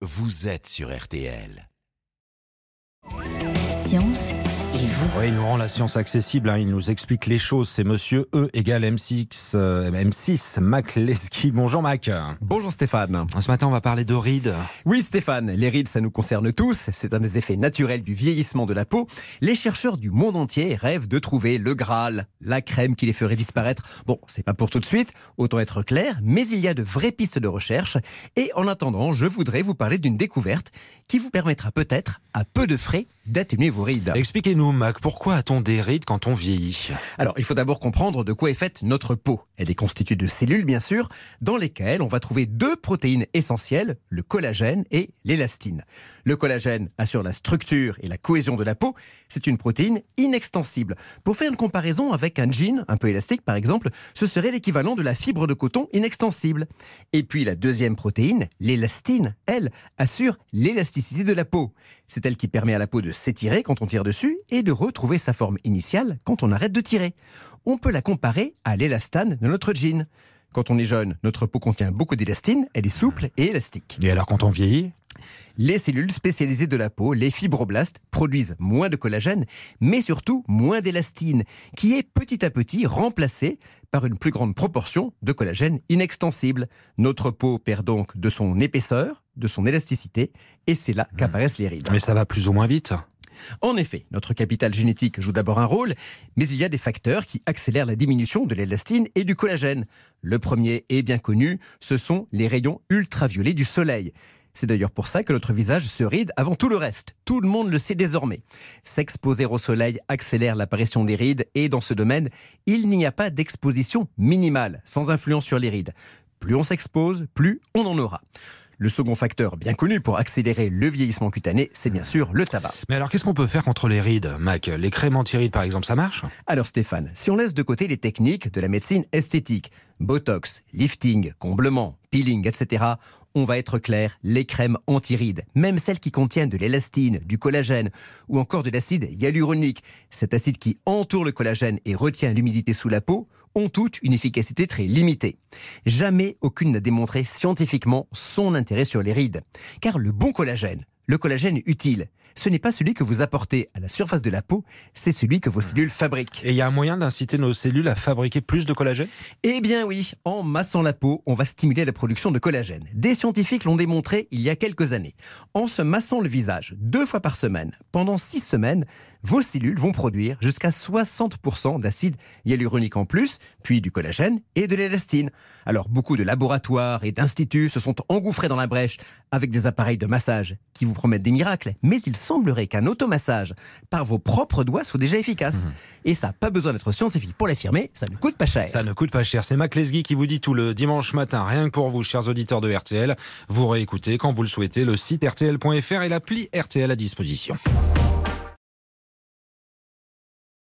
vous êtes sur RTL. Oui, il nous rend la science accessible, hein, il nous explique les choses. C'est monsieur E égale M6, euh, M6, Mac Leski. Bonjour Mac. Bonjour Stéphane. Ce matin, on va parler de rides. Oui Stéphane, les rides, ça nous concerne tous. C'est un des effets naturels du vieillissement de la peau. Les chercheurs du monde entier rêvent de trouver le Graal, la crème qui les ferait disparaître. Bon, c'est pas pour tout de suite, autant être clair, mais il y a de vraies pistes de recherche. Et en attendant, je voudrais vous parler d'une découverte qui vous permettra peut-être, à peu de frais, d'atténuer vos rides. Expliquez-nous, Mac, pourquoi a-t-on des rides quand on vieillit? Alors, il faut d'abord comprendre de quoi est faite notre peau. Elle est constituée de cellules, bien sûr, dans lesquelles on va trouver deux protéines essentielles, le collagène et l'élastine. Le collagène assure la structure et la cohésion de la peau. C'est une protéine inextensible. Pour faire une comparaison avec un jean un peu élastique, par exemple, ce serait l'équivalent de la fibre de coton inextensible. Et puis la deuxième protéine, l'élastine, elle, assure l'élasticité de la peau. C'est elle qui permet à la peau de s'étirer quand on tire dessus et de retrouver sa forme initiale quand on arrête de tirer. On peut la comparer à l'élastane de notre jean. Quand on est jeune, notre peau contient beaucoup d'élastine, elle est souple et élastique. Et alors quand on vieillit? Les cellules spécialisées de la peau, les fibroblastes, produisent moins de collagène, mais surtout moins d'élastine, qui est petit à petit remplacée par une plus grande proportion de collagène inextensible. Notre peau perd donc de son épaisseur, de son élasticité, et c'est là qu'apparaissent les rides. Mais ça va plus ou moins vite. En effet, notre capital génétique joue d'abord un rôle, mais il y a des facteurs qui accélèrent la diminution de l'élastine et du collagène. Le premier est bien connu, ce sont les rayons ultraviolets du soleil. C'est d'ailleurs pour ça que notre visage se ride avant tout le reste. Tout le monde le sait désormais. S'exposer au soleil accélère l'apparition des rides et dans ce domaine, il n'y a pas d'exposition minimale sans influence sur les rides. Plus on s'expose, plus on en aura. Le second facteur bien connu pour accélérer le vieillissement cutané, c'est bien sûr le tabac. Mais alors qu'est-ce qu'on peut faire contre les rides, Mac? Les crèmes anti-rides par exemple, ça marche? Alors Stéphane, si on laisse de côté les techniques de la médecine esthétique, Botox, lifting, comblement, peeling, etc., on va être clair, les crèmes anti-rides, même celles qui contiennent de l'élastine, du collagène ou encore de l'acide hyaluronique, cet acide qui entoure le collagène et retient l'humidité sous la peau, ont toutes une efficacité très limitée. Jamais aucune n'a démontré scientifiquement son intérêt sur les rides. Car le bon collagène, le collagène utile, ce n'est pas celui que vous apportez à la surface de la peau, c'est celui que vos cellules fabriquent. Et il y a un moyen d'inciter nos cellules à fabriquer plus de collagène? Eh bien oui, en massant la peau, on va stimuler la production de collagène. Des scientifiques l'ont démontré il y a quelques années. En se massant le visage deux fois par semaine, pendant six semaines, vos cellules vont produire jusqu'à 60% d'acide hyaluronique en plus, puis du collagène et de l'élastine. Alors beaucoup de laboratoires et d'instituts se sont engouffrés dans la brèche avec des appareils de massage qui vous promettent des miracles, mais il semblerait qu'un automassage par vos propres doigts soit déjà efficace. Et ça n'a pas besoin d'être scientifique pour l'affirmer, ça ne coûte pas cher. Ça ne coûte pas cher. C'est Mac Lesguy qui vous dit tout le dimanche matin, rien que pour vous, chers auditeurs de RTL. Vous réécoutez quand vous le souhaitez le site rtl.fr et l'appli RTL à disposition.